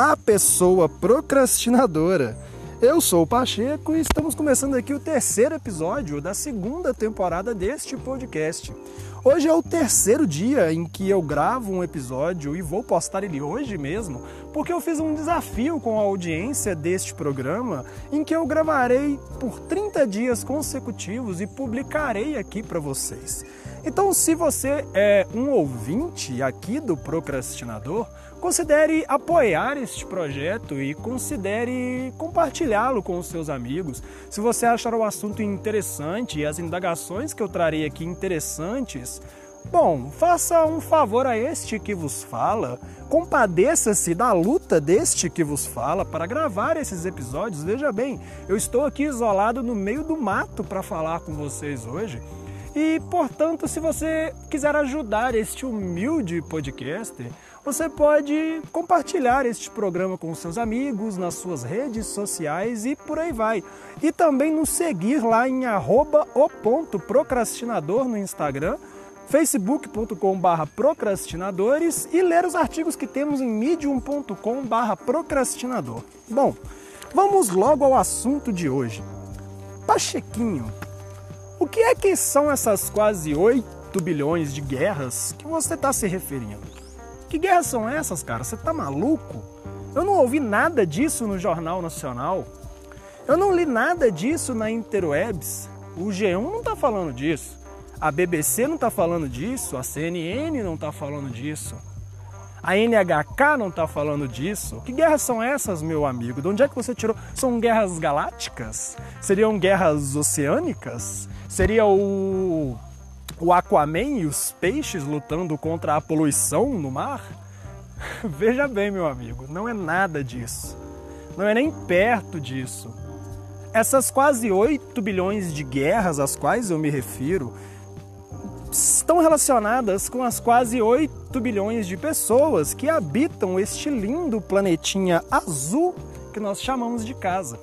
Olá, pessoa procrastinadora! Eu sou o Pacheco e estamos começando aqui o terceiro episódio da segunda temporada deste podcast. Hoje é o terceiro dia em que eu gravo um episódio e vou postar ele hoje mesmo, porque eu fiz um desafio com a audiência deste programa em que eu gravarei por 30 dias consecutivos e publicarei aqui para vocês. Então, se você é um ouvinte aqui do Procrastinador, considere apoiar este projeto e considere compartilhá-lo com os seus amigos. Se você achar o assunto interessante e as indagações que eu trarei aqui interessantes, bom, faça um favor a este que vos fala, compadeça-se da luta deste que vos fala para gravar esses episódios. Veja bem, eu estou aqui isolado no meio do mato para falar com vocês hoje. E, portanto, se você quiser ajudar este humilde podcaster, você pode compartilhar este programa com seus amigos, nas suas redes sociais e por aí vai. E também nos seguir lá em arroba o ponto procrastinador no Instagram, facebook.com.br procrastinadores e ler os artigos que temos em medium.com.br procrastinador. Bom, vamos logo ao assunto de hoje. Pachequinho, o que é que são essas quase 8 bilhões de guerras que você está se referindo? Que guerras são essas, cara? Você tá maluco? Eu não ouvi nada disso no Jornal Nacional. Eu não li nada disso na Interwebs. O G1 não tá falando disso. A BBC não tá falando disso. A CNN não tá falando disso. A NHK não tá falando disso. Que guerras são essas, meu amigo? De onde é que você tirou? São guerras galácticas? Seriam guerras oceânicas? Seria o o Aquaman e os peixes lutando contra a poluição no mar? Veja bem, meu amigo, não é nada disso. Não é nem perto disso. Essas quase 8 bilhões de guerras às quais eu me refiro estão relacionadas com as quase 8 bilhões de pessoas que habitam este lindo planetinha azul que nós chamamos de casa.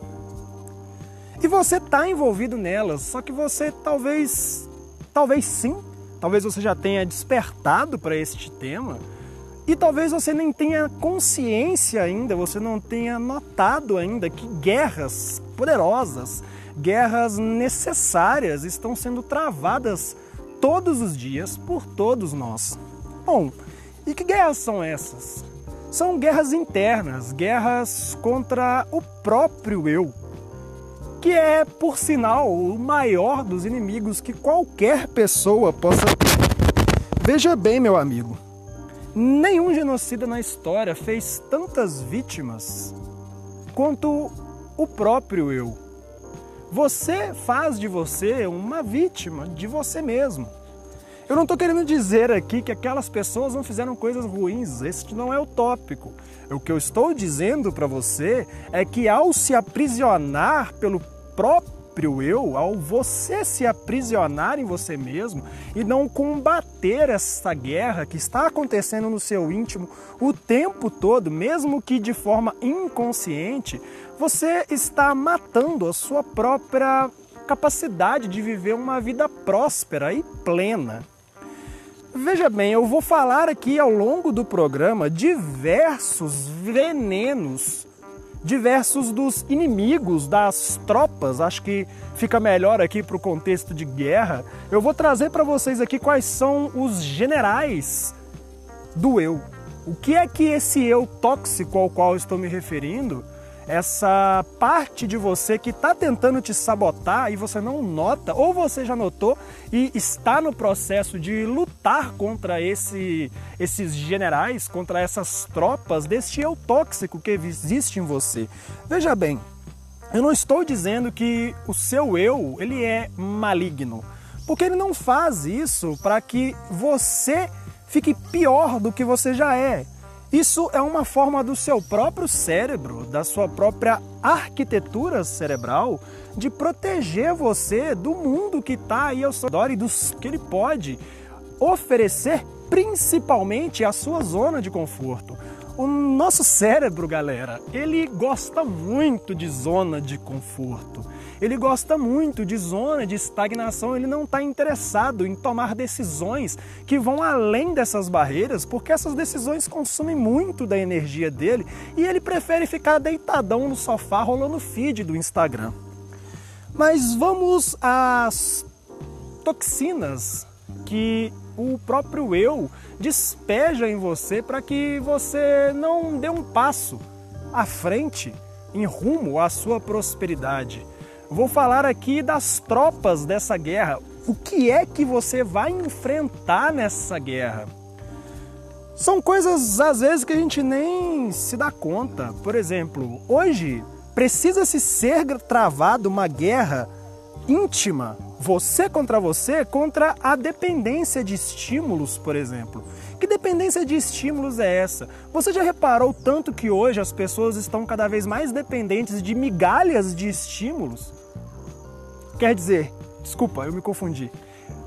E você está envolvido nelas, só que você talvez Talvez sim, talvez você já tenha despertado para este tema e talvez você nem tenha consciência ainda, você não tenha notado ainda que guerras poderosas, guerras necessárias estão sendo travadas todos os dias por todos nós. Bom, e que guerras são essas? São guerras internas, guerras contra o próprio eu, que é, por sinal, o maior dos inimigos que qualquer pessoa possa ter. Veja bem, meu amigo, nenhum genocida na história fez tantas vítimas quanto o próprio eu. Você faz de você uma vítima de você mesmo. Eu não estou querendo dizer aqui que aquelas pessoas não fizeram coisas ruins, esse não é o tópico. O que eu estou dizendo para você é que ao se aprisionar pelo próprio eu, ao você se aprisionar em você mesmo e não combater essa guerra que está acontecendo no seu íntimo o tempo todo, mesmo que de forma inconsciente, você está matando a sua própria capacidade de viver uma vida próspera e plena. Veja bem, eu vou falar aqui ao longo do programa diversos venenos diversos dos inimigos das tropas. Acho que fica melhor aqui para o contexto de guerra. Eu vou trazer para vocês aqui quais são os generais do eu. O que é que esse eu tóxico ao qual estou me referindo essa parte de você que está tentando te sabotar e você não nota, ou você já notou e está no processo de lutar contra esse, esses generais, contra essas tropas deste eu tóxico que existe em você. Veja bem, eu não estou dizendo que o seu eu ele é maligno, porque ele não faz isso para que você fique pior do que você já é. Isso é uma forma do seu próprio cérebro, da sua própria arquitetura cerebral, de proteger você do mundo que está aí ao seu redor e dos que ele pode oferecer, principalmente a sua zona de conforto. O nosso cérebro, galera, ele gosta muito de zona de conforto. Ele gosta muito de zona de estagnação, ele não está interessado em tomar decisões que vão além dessas barreiras, porque essas decisões consumem muito da energia dele e ele prefere ficar deitadão no sofá rolando feed do Instagram. Mas vamos às toxinas que o próprio eu despeja em você para que você não dê um passo à frente em rumo à sua prosperidade. Vou falar aqui das tropas dessa guerra. O que é que você vai enfrentar nessa guerra? São coisas às vezes que a gente nem se dá conta. Por exemplo, hoje precisa-se ser travado uma guerra íntima você contra você contra a dependência de estímulos, por exemplo. Que dependência de estímulos é essa? Você já reparou tanto que hoje as pessoas estão cada vez mais dependentes de migalhas de estímulos? Quer dizer, desculpa, eu me confundi.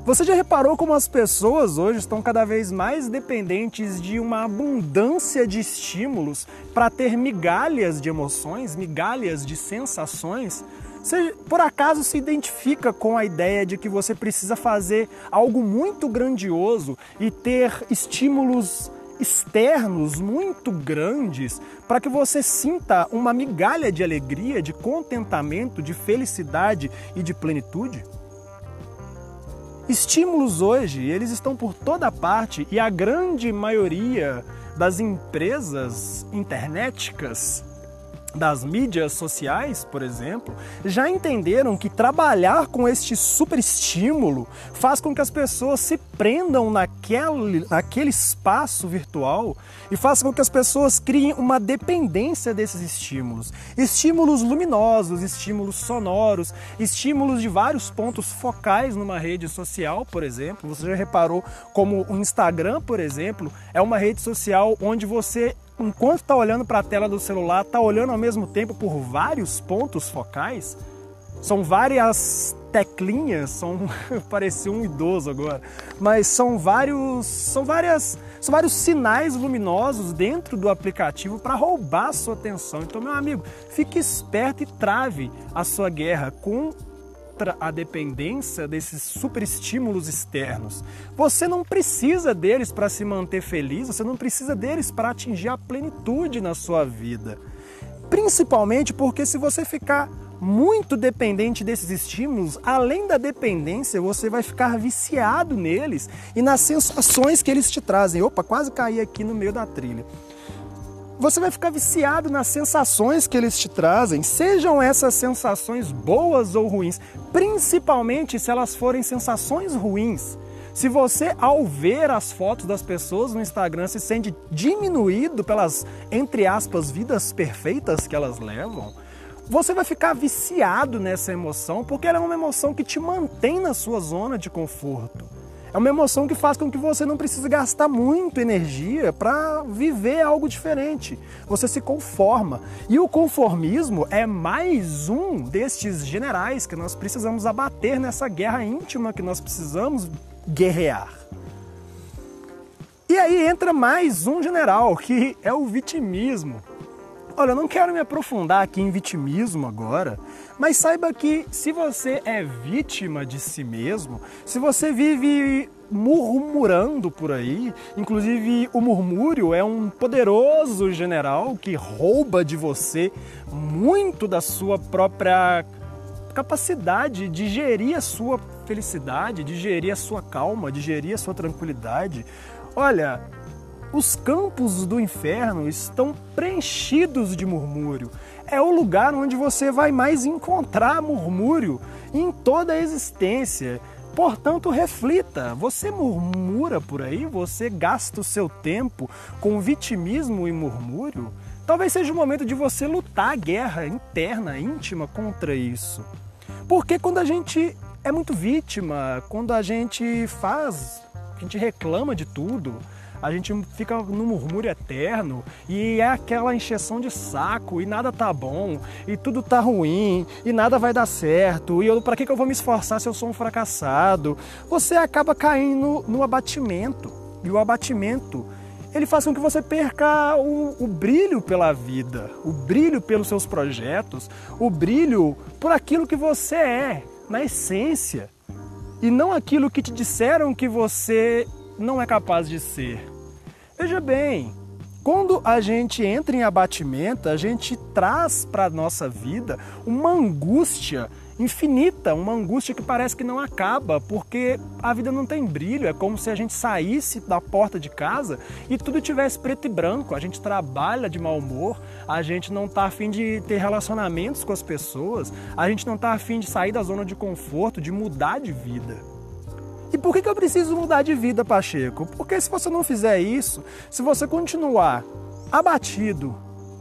Você já reparou como as pessoas hoje estão cada vez mais dependentes de uma abundância de estímulos para ter migalhas de emoções, migalhas de sensações? Você por acaso se identifica com a ideia de que você precisa fazer algo muito grandioso e ter estímulos externos muito grandes para que você sinta uma migalha de alegria, de contentamento, de felicidade e de plenitude? Estímulos hoje, eles estão por toda parte e a grande maioria das empresas internéticas das mídias sociais, por exemplo, já entenderam que trabalhar com este super estímulo faz com que as pessoas se prendam naquele, naquele espaço virtual e faz com que as pessoas criem uma dependência desses estímulos. Estímulos luminosos, estímulos sonoros, estímulos de vários pontos focais numa rede social, por exemplo. Você já reparou como o Instagram, por exemplo, é uma rede social onde você enquanto está olhando para a tela do celular, está olhando ao mesmo tempo por vários pontos focais. São várias teclinhas, são parecia um idoso agora, mas são vários, são várias, são vários sinais luminosos dentro do aplicativo para roubar a sua atenção. Então, meu amigo, fique esperto e trave a sua guerra com contra a dependência desses superestímulos externos. Você não precisa deles para se manter feliz, você não precisa deles para atingir a plenitude na sua vida. Principalmente porque se você ficar muito dependente desses estímulos, além da dependência, você vai ficar viciado neles e nas sensações que eles te trazem. Opa, quase caí aqui no meio da trilha você vai ficar viciado nas sensações que eles te trazem, sejam essas sensações boas ou ruins, principalmente se elas forem sensações ruins. Se você, ao ver as fotos das pessoas no Instagram, se sente diminuído pelas, entre aspas, vidas perfeitas que elas levam, você vai ficar viciado nessa emoção, porque ela é uma emoção que te mantém na sua zona de conforto. É uma emoção que faz com que você não precise gastar muito energia para viver algo diferente. Você se conforma. E o conformismo é mais um destes generais que nós precisamos abater nessa guerra íntima que nós precisamos guerrear. E aí entra mais um general, que é o vitimismo. Olha, eu não quero me aprofundar aqui em vitimismo agora, mas saiba que se você é vítima de si mesmo, se você vive murmurando por aí, inclusive o murmúrio é um poderoso general que rouba de você muito da sua própria capacidade de gerir a sua felicidade, de gerir a sua calma, de gerir a sua tranquilidade. Olha, os campos do inferno estão preenchidos de murmúrio. É o lugar onde você vai mais encontrar murmúrio em toda a existência. Portanto, reflita. Você murmura por aí? Você gasta o seu tempo com vitimismo e murmúrio? Talvez seja o momento de você lutar a guerra interna, íntima contra isso. Porque quando a gente é muito vítima, quando a gente faz, a gente reclama de tudo, a gente fica no murmúrio eterno e é aquela encheção de saco e nada tá bom e tudo tá ruim e nada vai dar certo e para que, que eu vou me esforçar se eu sou um fracassado? Você acaba caindo no abatimento e o abatimento ele faz com que você perca o, o, brilho pela vida, o brilho pelos seus projetos, o brilho por aquilo que você é, na essência, e não aquilo que te disseram que você não é capaz de ser. Veja bem, quando a gente entra em abatimento, a gente traz para a nossa vida uma angústia infinita, uma angústia que parece que não acaba, porque a vida não tem brilho, é como se a gente saísse da porta de casa e tudo tivesse preto e branco. A gente trabalha de mau humor, a gente não está afim de ter relacionamentos com as pessoas, a gente não está afim de sair da zona de conforto, de mudar de vida. E por que, eu preciso mudar de vida, Pacheco? Porque se você não fizer isso, se você continuar abatido,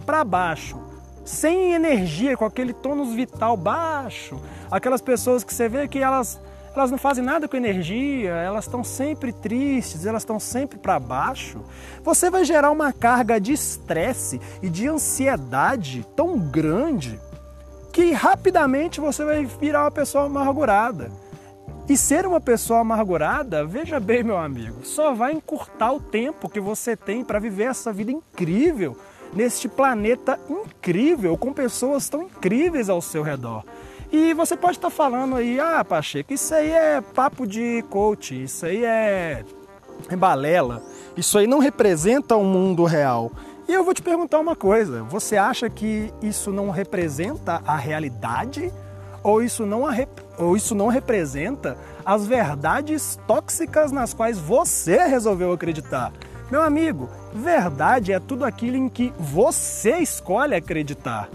para baixo, sem energia, com aquele tônus vital baixo, aquelas pessoas que você vê que elas, elas não fazem nada com energia, elas estão sempre tristes, elas estão sempre para baixo, você vai gerar uma carga de estresse e de ansiedade tão grande que rapidamente você vai virar uma pessoa amargurada. E ser uma pessoa amargurada, veja bem, meu amigo, só vai encurtar o tempo que você tem para viver essa vida incrível neste planeta incrível, com pessoas tão incríveis ao seu redor. E você pode estar falando aí, ah, Pacheco, isso aí é papo de coach, isso aí é, é balela, isso aí não representa o mundo real. E eu vou te perguntar uma coisa: você acha que isso não representa a realidade? Ou isso não a ou isso não representa as verdades tóxicas nas quais você resolveu acreditar. Meu amigo, verdade é tudo aquilo em que você escolhe acreditar.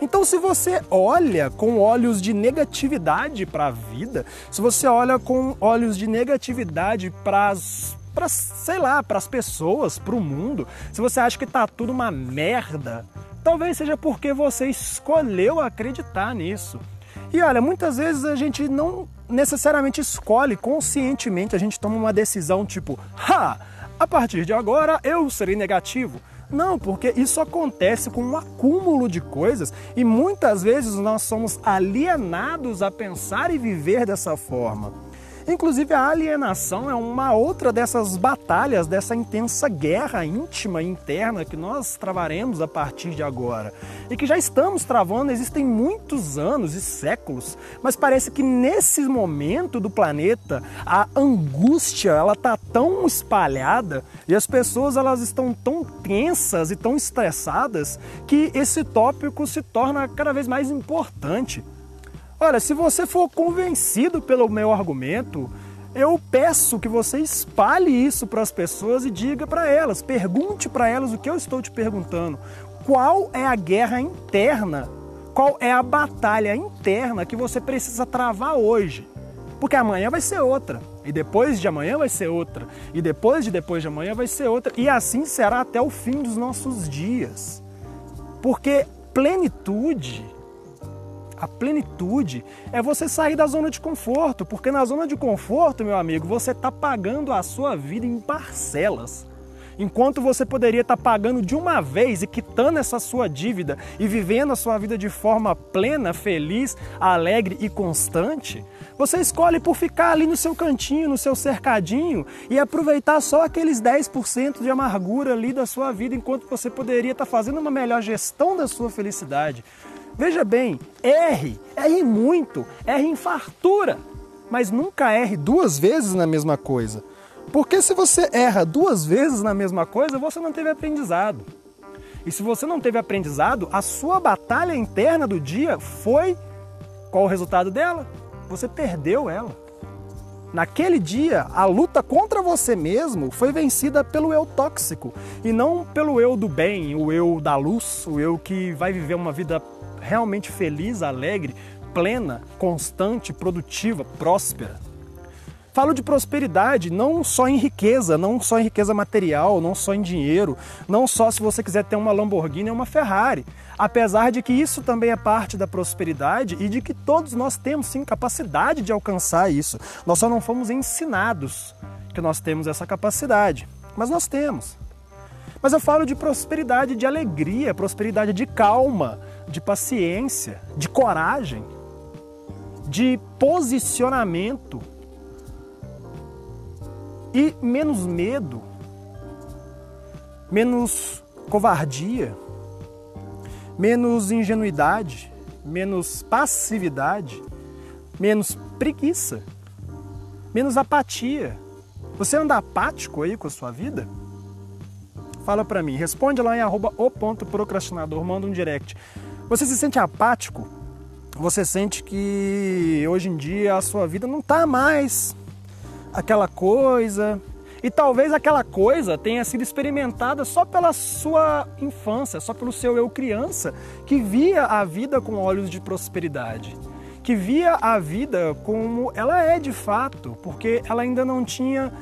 Então, se você olha com olhos de negatividade para a vida, se você olha com olhos de negatividade para as para sei lá, para as pessoas, para o mundo, se você acha que tá tudo uma merda, talvez seja porque você escolheu acreditar nisso. E olha, muitas vezes a gente não necessariamente escolhe conscientemente, a gente toma uma decisão tipo, ha, a partir de agora eu serei negativo. Não, porque isso acontece com um acúmulo de coisas e muitas vezes nós somos alienados a pensar e viver dessa forma. Inclusive, a alienação é uma outra dessas batalhas, dessa intensa guerra íntima e interna que nós travaremos a partir de agora e que já estamos travando existem muitos anos e séculos, mas parece que nesse momento do planeta a angústia ela está tão espalhada e as pessoas elas estão tão tensas e tão estressadas que esse tópico se torna cada vez mais importante. Olha, se você for convencido pelo meu argumento, eu peço que você espalhe isso para as pessoas e diga para elas, pergunte para elas o que eu estou te perguntando. Qual é a guerra interna? Qual é a batalha interna que você precisa travar hoje? Porque amanhã vai ser outra, e depois de amanhã vai ser outra, e depois de depois de amanhã vai ser outra, e assim será até o fim dos nossos dias. Porque plenitude a plenitude é você sair da zona de conforto, porque na zona de conforto, meu amigo, você está pagando a sua vida em parcelas. Enquanto você poderia estar tá pagando de uma vez e quitando essa sua dívida e vivendo a sua vida de forma plena, feliz, alegre e constante, você escolhe por ficar ali no seu cantinho, no seu cercadinho e aproveitar só aqueles 10% de amargura ali da sua vida, enquanto você poderia estar tá fazendo uma melhor gestão da sua felicidade. Veja bem, erre, erre muito, erre em fartura, mas nunca erre duas vezes na mesma coisa. Porque se você erra duas vezes na mesma coisa, você não teve aprendizado. E se você não teve aprendizado, a sua batalha interna do dia foi qual o resultado dela? Você perdeu ela. Naquele dia, a luta contra você mesmo foi vencida pelo eu tóxico e não pelo eu do bem, o eu da luz, o eu que vai viver uma vida realmente feliz, alegre, plena, constante, produtiva, próspera. Falo de prosperidade não só em riqueza, não só em riqueza material, não só em dinheiro, não só se você quiser ter uma Lamborghini ou uma Ferrari. Apesar de que isso também é parte da prosperidade e de que todos nós temos sim capacidade de alcançar isso. Nós só não fomos ensinados que nós temos essa capacidade, mas nós temos. Mas eu falo de prosperidade de alegria, prosperidade de calma, de paciência, de coragem, de posicionamento e menos medo. menos covardia, menos ingenuidade, menos passividade, menos preguiça, menos apatia. Você anda apático aí com a sua vida? Fala pra mim, responde lá em arroba o ponto procrastinador, manda um direct. Você se sente apático? Você sente que hoje em dia a sua vida não tá mais aquela coisa, e talvez aquela coisa tenha sido experimentada só pela sua infância, só pelo seu eu criança, que via a vida com olhos de prosperidade, que via a vida como ela é de fato, porque ela ainda não tinha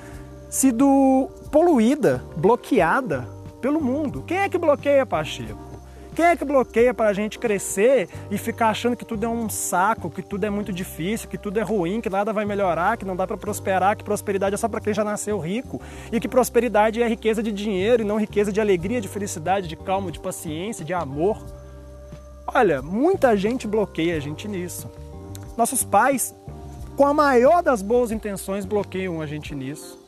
sido poluída, bloqueada pelo mundo. Quem é que bloqueia Pacheco? Quem é que bloqueia para a gente crescer e ficar achando que tudo é um saco, que tudo é muito difícil, que tudo é ruim, que nada vai melhorar, que não dá para prosperar, que prosperidade é só para quem já nasceu rico e que prosperidade é riqueza de dinheiro e não riqueza de alegria, de felicidade, de calma, de paciência, de amor? Olha, muita gente bloqueia a gente nisso. Nossos pais, com a maior das boas intenções, bloqueiam a gente nisso.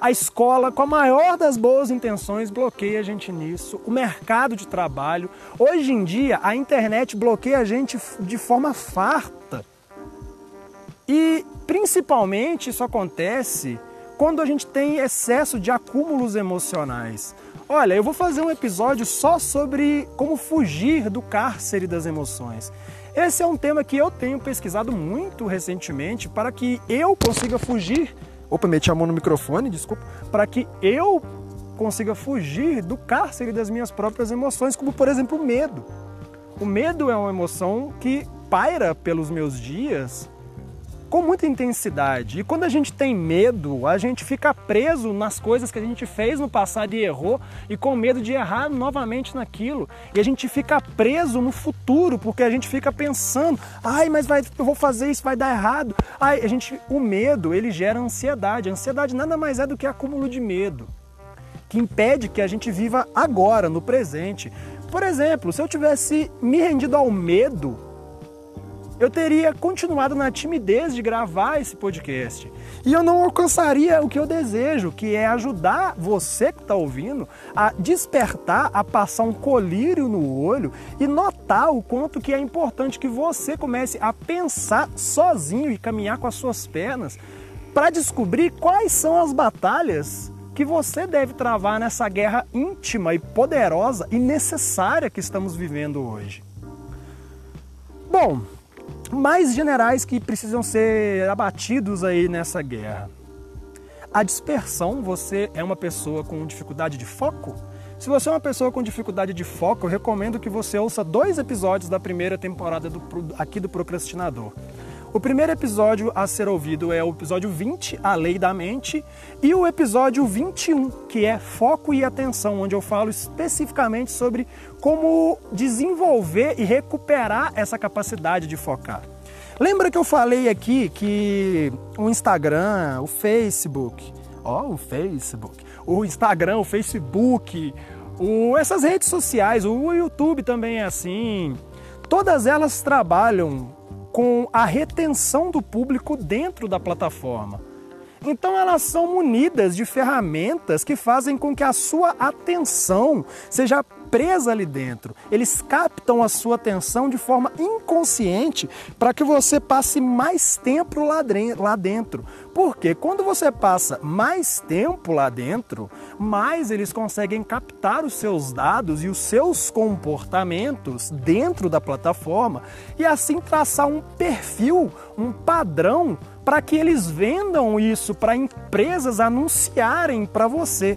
A escola, com a maior das boas intenções, bloqueia a gente nisso. O mercado de trabalho. Hoje em dia, a internet bloqueia a gente de forma farta. E principalmente isso acontece quando a gente tem excesso de acúmulos emocionais. Olha, eu vou fazer um episódio só sobre como fugir do cárcere das emoções. Esse é um tema que eu tenho pesquisado muito recentemente para que eu consiga fugir Opa, meti a mão no microfone, desculpa. Para que eu consiga fugir do cárcere das minhas próprias emoções, como por exemplo o medo. O medo é uma emoção que paira pelos meus dias com muita intensidade. E quando a gente tem medo, a gente fica preso nas coisas que a gente fez no passado e errou, e com medo de errar novamente naquilo. E a gente fica preso no futuro, porque a gente fica pensando: ai, mas vai, eu vou fazer isso, vai dar errado. Ai, a gente, o medo, ele gera ansiedade. A ansiedade nada mais é do que acúmulo de medo, que impede que a gente viva agora, no presente. Por exemplo, se eu tivesse me rendido ao medo, eu teria continuado na timidez de gravar esse podcast. E eu não alcançaria o que eu desejo, que é ajudar você que está ouvindo a despertar, a passar um colírio no olho e notar o quanto que é importante que você comece a pensar sozinho e caminhar com as suas pernas para descobrir quais são as batalhas que você deve travar nessa guerra íntima e poderosa e necessária que estamos vivendo hoje. Bom, mais generais que precisam ser abatidos aí nessa guerra. A dispersão, você é uma pessoa com dificuldade de foco? Se você é uma pessoa com dificuldade de foco, eu recomendo que você ouça dois episódios da primeira temporada do, aqui do Procrastinador. O primeiro episódio a ser ouvido é o episódio 20, A Lei da Mente, e o episódio 21, que é Foco e Atenção, onde eu falo especificamente sobre como desenvolver e recuperar essa capacidade de focar. Lembra que eu falei aqui que o Instagram, o Facebook, ó, o Facebook, o Instagram, o Facebook, o, essas redes sociais, o YouTube também é assim. Todas elas trabalham com a retenção do público dentro da plataforma. Então elas são munidas de ferramentas que fazem com que a sua atenção seja presa ali dentro. Eles captam a sua atenção de forma inconsciente para que você passe mais tempo lá dentro. Porque quando você passa mais tempo lá dentro, mais eles conseguem captar os seus dados e os seus comportamentos dentro da plataforma e assim traçar um perfil, um padrão para que eles vendam isso para empresas anunciarem para você.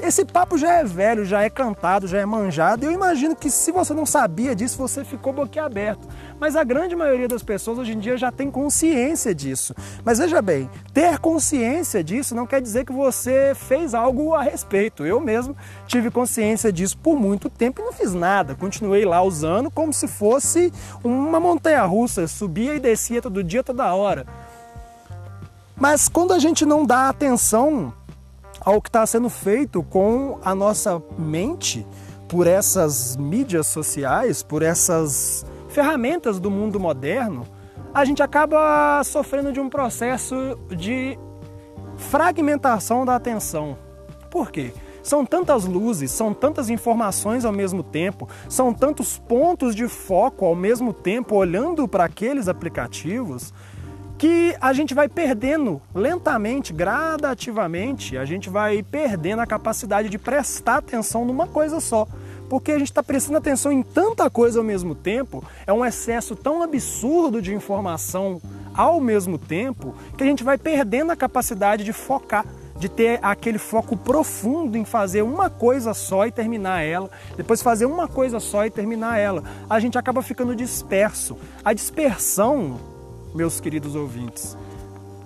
Esse papo já é velho, já é cantado, já é manjado. Eu imagino que se você não sabia disso, você ficou boquiaberto. Mas a grande maioria das pessoas hoje em dia já tem consciência disso. Mas veja bem, ter consciência disso não quer dizer que você fez algo a respeito. Eu mesmo tive consciência disso por muito tempo e não fiz nada. Continuei lá usando como se fosse uma montanha russa, subia e descia todo dia, toda hora. Mas quando a gente não dá atenção ao que está sendo feito com a nossa mente por essas mídias sociais, por essas ferramentas do mundo moderno, a gente acaba sofrendo de um processo de fragmentação da atenção. Por quê? São tantas luzes, são tantas informações ao mesmo tempo, são tantos pontos de foco ao mesmo tempo olhando para aqueles aplicativos que a gente vai perdendo lentamente, gradativamente, a gente vai perdendo a capacidade de prestar atenção numa coisa só. Porque a gente está prestando atenção em tanta coisa ao mesmo tempo, é um excesso tão absurdo de informação ao mesmo tempo, que a gente vai perdendo a capacidade de focar de ter aquele foco profundo em fazer uma coisa só e terminar ela, depois fazer uma coisa só e terminar ela. A gente acaba ficando disperso. A dispersão meus queridos ouvintes.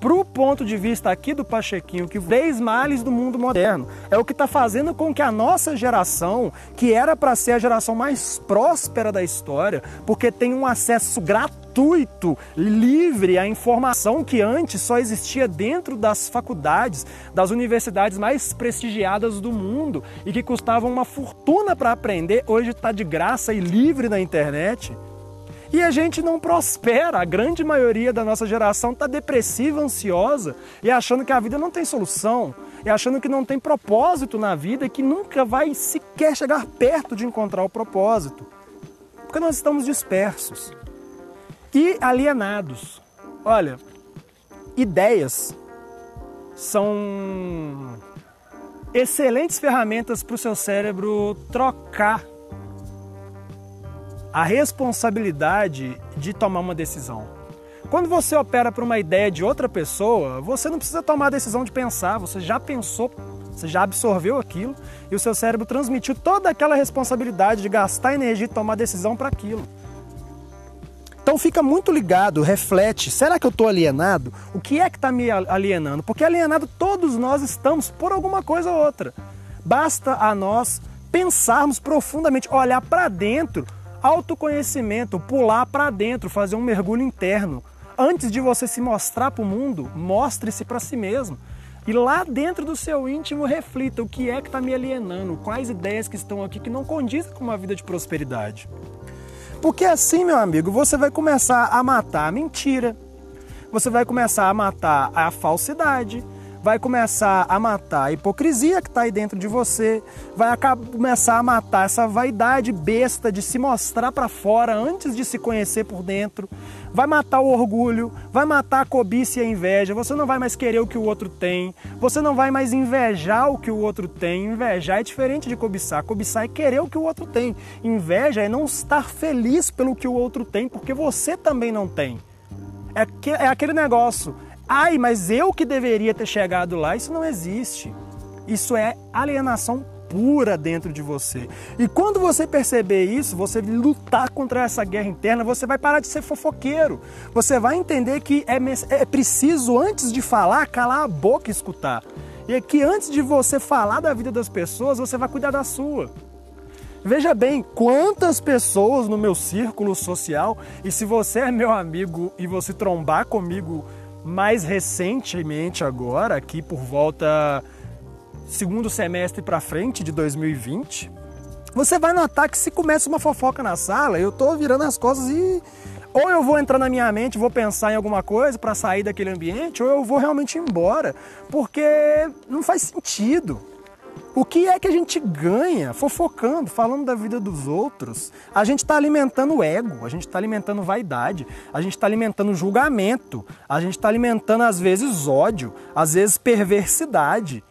Para o ponto de vista aqui do Pachequinho, que vez males do mundo moderno, é o que está fazendo com que a nossa geração, que era para ser a geração mais próspera da história, porque tem um acesso gratuito, livre à informação que antes só existia dentro das faculdades, das universidades mais prestigiadas do mundo e que custavam uma fortuna para aprender, hoje está de graça e livre na internet. E a gente não prospera. A grande maioria da nossa geração está depressiva, ansiosa e achando que a vida não tem solução, e achando que não tem propósito na vida e que nunca vai sequer chegar perto de encontrar o propósito. Porque nós estamos dispersos e alienados. Olha, ideias são excelentes ferramentas para o seu cérebro trocar a responsabilidade de tomar uma decisão. Quando você opera para uma ideia de outra pessoa, você não precisa tomar a decisão de pensar, você já pensou, você já absorveu aquilo e o seu cérebro transmitiu toda aquela responsabilidade de gastar energia e tomar decisão para aquilo. Então fica muito ligado, reflete, será que eu estou alienado? O que é que está me alienando? Porque alienado todos nós estamos por alguma coisa ou outra. Basta a nós pensarmos profundamente, olhar para dentro Autoconhecimento, pular para dentro, fazer um mergulho interno. Antes de você se mostrar para o mundo, mostre-se para si mesmo. E lá dentro do seu íntimo reflita o que é que está me alienando, quais ideias que estão aqui que não condizem com uma vida de prosperidade. Porque assim, meu amigo, você vai começar a matar a mentira, você vai começar a matar a falsidade, vai começar a matar a hipocrisia que está aí dentro de você, vai começar a matar essa vaidade besta de se mostrar para fora antes de se conhecer por dentro, vai matar o orgulho, vai matar a cobiça e a inveja. Você não vai mais querer o que o outro tem, você não vai mais invejar o que o outro tem. Invejar é diferente de cobiçar. Cobiçar é querer o que o outro tem. Inveja é não estar feliz pelo que o outro tem, porque você também não tem. É, é aquele negócio Ai, mas eu que deveria ter chegado lá, isso não existe. Isso é alienação pura dentro de você. E quando você perceber isso, você lutar contra essa guerra interna, você vai parar de ser fofoqueiro. Você vai entender que é, é preciso, antes de falar, calar a boca e escutar. E é que antes de você falar da vida das pessoas, você vai cuidar da sua. Veja bem, quantas pessoas no meu círculo social, e se você é meu amigo e você trombar comigo mais recentemente agora, aqui por volta segundo semestre para frente de 2020, você vai notar que se começa uma fofoca na sala, eu tô virando as costas e ou eu vou entrar na minha mente, vou pensar em alguma coisa para sair daquele ambiente, ou eu vou realmente embora, porque não faz sentido. O que é que a gente ganha fofocando, falando da vida dos outros? A gente está alimentando o ego, a gente está alimentando vaidade, a gente está alimentando julgamento, a gente está alimentando às vezes ódio, às vezes perversidade.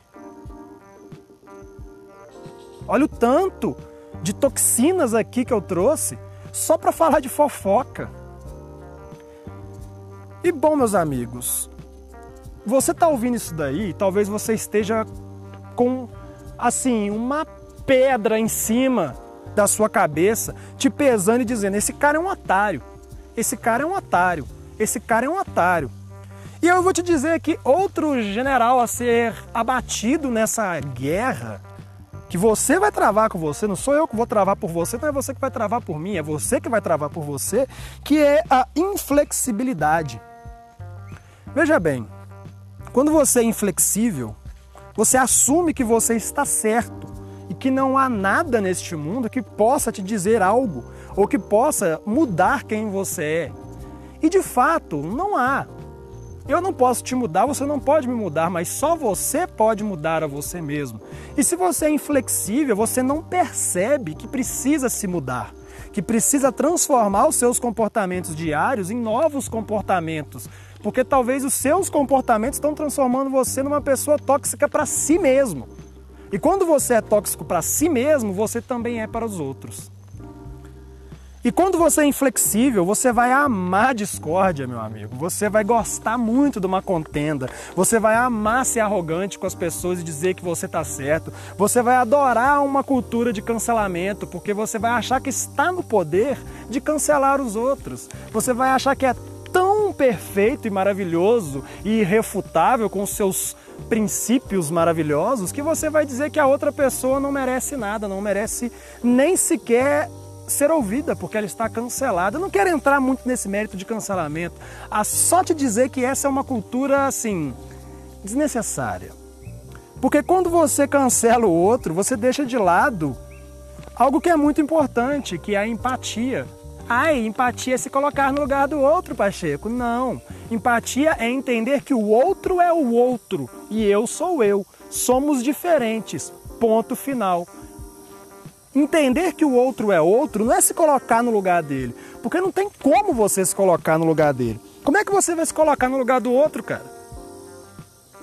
Olha o tanto de toxinas aqui que eu trouxe só para falar de fofoca. E bom, meus amigos, você está ouvindo isso daí, talvez você esteja com assim, uma pedra em cima da sua cabeça, te pesando e dizendo: esse cara é um otário, esse cara é um otário, esse cara é um otário. E eu vou te dizer que outro general a ser abatido nessa guerra, que você vai travar com você, não sou eu que vou travar por você, não é você que vai travar por mim, é você que vai travar por você, que é a inflexibilidade. Veja bem, quando você é inflexível, você assume que você está certo e que não há nada neste mundo que possa te dizer algo ou que possa mudar quem você é. E de fato, não há. Eu não posso te mudar, você não pode me mudar, mas só você pode mudar a você mesmo. E se você é inflexível, você não percebe que precisa se mudar, que precisa transformar os seus comportamentos diários em novos comportamentos, porque talvez os seus comportamentos estão transformando você numa pessoa tóxica para si mesmo. E quando você é tóxico para si mesmo, você também é para os outros. E quando você é inflexível, você vai amar discórdia, meu amigo. Você vai gostar muito de uma contenda. Você vai amar ser arrogante com as pessoas e dizer que você está certo. Você vai adorar uma cultura de cancelamento, porque você vai achar que está no poder de cancelar os outros. Você vai achar que é tão perfeito e maravilhoso e irrefutável com seus princípios maravilhosos que você vai dizer que a outra pessoa não merece nada, não merece nem sequer ser ouvida, porque ela está cancelada. Eu não quero entrar muito nesse mérito de cancelamento. A só te dizer que essa é uma cultura assim desnecessária. Porque quando você cancela o outro, você deixa de lado algo que é muito importante, que é a empatia. Ai, empatia é se colocar no lugar do outro, Pacheco. Não. Empatia é entender que o outro é o outro e eu sou eu. Somos diferentes. Ponto final. Entender que o outro é outro não é se colocar no lugar dele, porque não tem como você se colocar no lugar dele. Como é que você vai se colocar no lugar do outro, cara?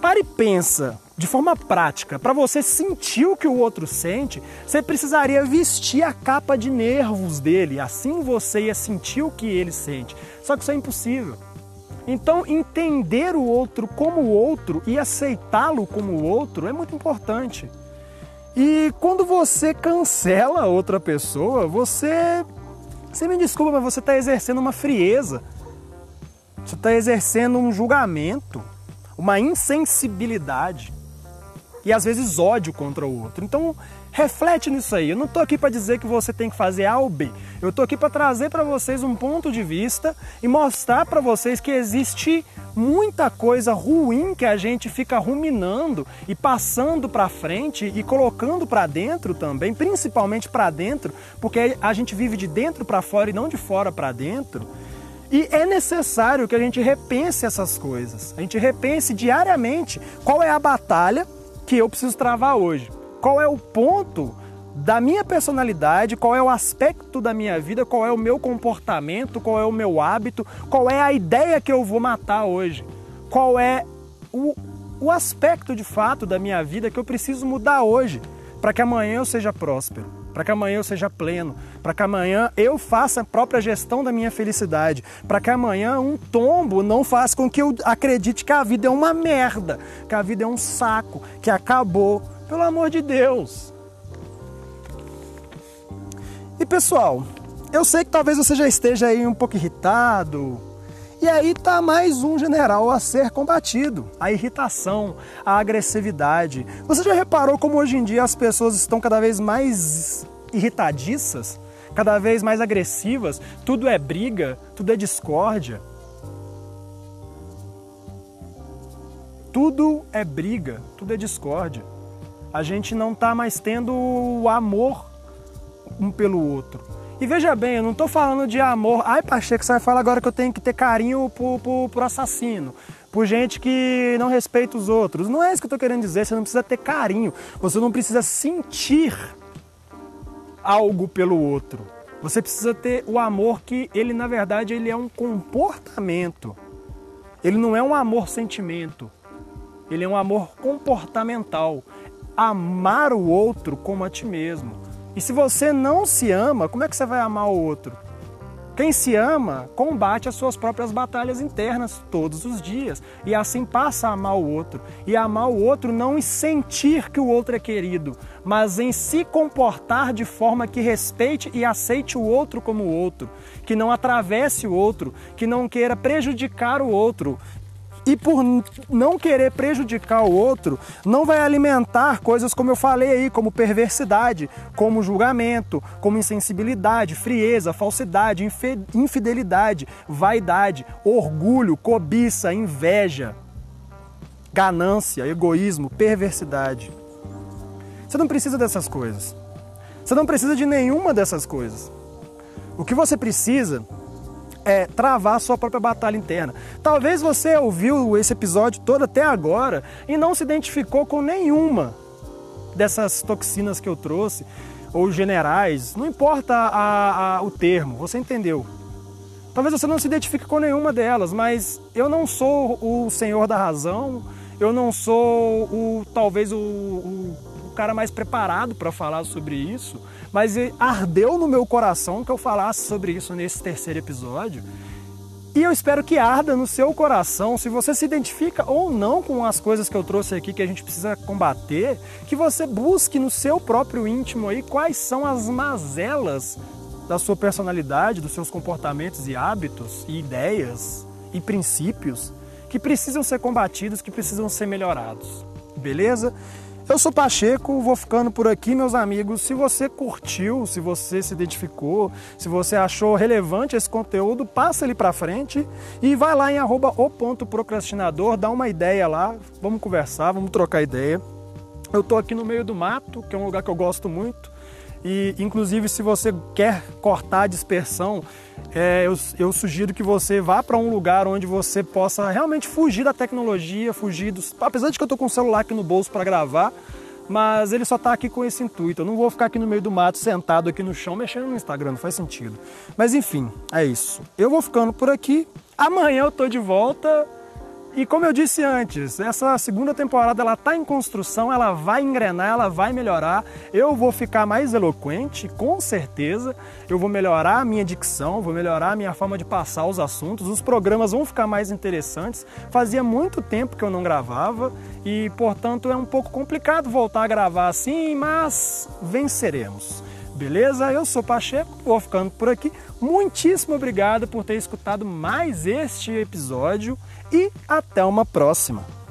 Pare e pensa de forma prática. Para você sentir o que o outro sente, você precisaria vestir a capa de nervos dele. Assim você ia sentir o que ele sente. Só que isso é impossível. Então, entender o outro como o outro e aceitá-lo como o outro é muito importante. E quando você cancela outra pessoa, você. Você me desculpa, mas você está exercendo uma frieza. Você está exercendo um julgamento, uma insensibilidade e às vezes ódio contra o outro. Então, reflete nisso aí. Eu não estou aqui para dizer que você tem que fazer A ou B. Eu estou aqui para trazer para vocês um ponto de vista e mostrar para vocês que existe muita coisa ruim que a gente fica ruminando e passando para frente e colocando para dentro também, principalmente para dentro, porque a gente vive de dentro para fora e não de fora para dentro. E é necessário que a gente repense essas coisas. A gente repense diariamente qual é a batalha que eu preciso travar hoje. Qual é o ponto da minha personalidade, qual é o aspecto da minha vida, qual é o meu comportamento, qual é o meu hábito, qual é a ideia que eu vou matar hoje, qual é o, o aspecto de fato da minha vida que eu preciso mudar hoje para que amanhã eu seja próspero, para que amanhã eu seja pleno, para que amanhã eu faça a própria gestão da minha felicidade, para que amanhã um tombo não faça com que eu acredite que a vida é uma merda, que a vida é um saco, que acabou. Pelo amor de Deus, e pessoal, eu sei que talvez você já esteja aí um pouco irritado. E aí tá mais um general a ser combatido, a irritação, a agressividade. Você já reparou como hoje em dia as pessoas estão cada vez mais irritadiças, cada vez mais agressivas? Tudo é briga, tudo é discórdia. Tudo é briga, tudo é discórdia. A gente não está mais tendo o amor um pelo outro. E veja bem, eu não estou falando de amor. Ai, Pacheco, você vai falar agora que eu tenho que ter carinho por, por, por assassino, por gente que não respeita os outros. Não é isso que eu estou querendo dizer. Você não precisa ter carinho. Você não precisa sentir algo pelo outro. Você precisa ter o amor que ele, na verdade, ele é um comportamento. Ele não é um amor sentimento. Ele é um amor comportamental. Amar o outro como a ti mesmo. E se você não se ama, como é que você vai amar o outro? Quem se ama combate as suas próprias batalhas internas todos os dias e assim passa a amar o outro. E amar o outro não em sentir que o outro é querido, mas em se comportar de forma que respeite e aceite o outro como o outro, que não atravesse o outro, que não queira prejudicar o outro, e por não querer prejudicar o outro, não vai alimentar coisas como eu falei aí, como perversidade, como julgamento, como insensibilidade, frieza, falsidade, infidelidade, vaidade, orgulho, cobiça, inveja, ganância, egoísmo, perversidade. Você não precisa dessas coisas. Você não precisa de nenhuma dessas coisas. O que você precisa é travar a sua própria batalha interna. Talvez você ouviu esse episódio todo até agora e não se identificou com nenhuma dessas toxinas que eu trouxe, ou generais, não importa a, a, o termo, você entendeu. Talvez você não se identifique com nenhuma delas, mas eu não sou o senhor da razão, eu não sou o talvez o, o, o cara mais preparado para falar sobre isso, mas ardeu no meu coração que eu falasse sobre isso nesse terceiro episódio. E eu espero que arda no seu coração, se você se identifica ou não com as coisas que eu trouxe aqui que a gente precisa combater, que você busque no seu próprio íntimo aí quais são as mazelas da sua personalidade, dos seus comportamentos e hábitos e ideias e princípios que precisam ser combatidos, que precisam ser melhorados. Beleza? Eu sou Pacheco, vou ficando por aqui, meus amigos. Se você curtiu, se você se identificou, se você achou relevante esse conteúdo, passa ele para frente e vai lá em arroba o ponto procrastinador, dá uma ideia lá, vamos conversar, vamos trocar ideia. Eu tô aqui no meio do mato, que é um lugar que eu gosto muito. E, inclusive, se você quer cortar a dispersão, é, eu, eu, sugiro que você vá para um lugar onde você possa realmente fugir da tecnologia, fugir dos. Apesar de que eu estou com o celular aqui no bolso para gravar, mas ele só está aqui com esse intuito. Eu não vou ficar aqui no meio do mato, sentado aqui no chão, mexendo no Instagram, não faz sentido. Mas enfim, é isso. Eu vou ficando por aqui. Amanhã eu tô de volta e como eu disse antes, essa segunda temporada ela está em construção, ela vai engrenar, ela vai melhorar. Eu vou ficar mais eloquente, com certeza. Eu vou melhorar a minha dicção, vou melhorar a minha forma de passar os assuntos. Os programas vão ficar mais interessantes. Fazia muito tempo que eu não gravava e, portanto, é um pouco complicado voltar a gravar assim, mas venceremos. Beleza? Eu sou Pacheco, vou ficando por aqui. Muitíssimo obrigado por ter escutado mais este episódio e até uma próxima!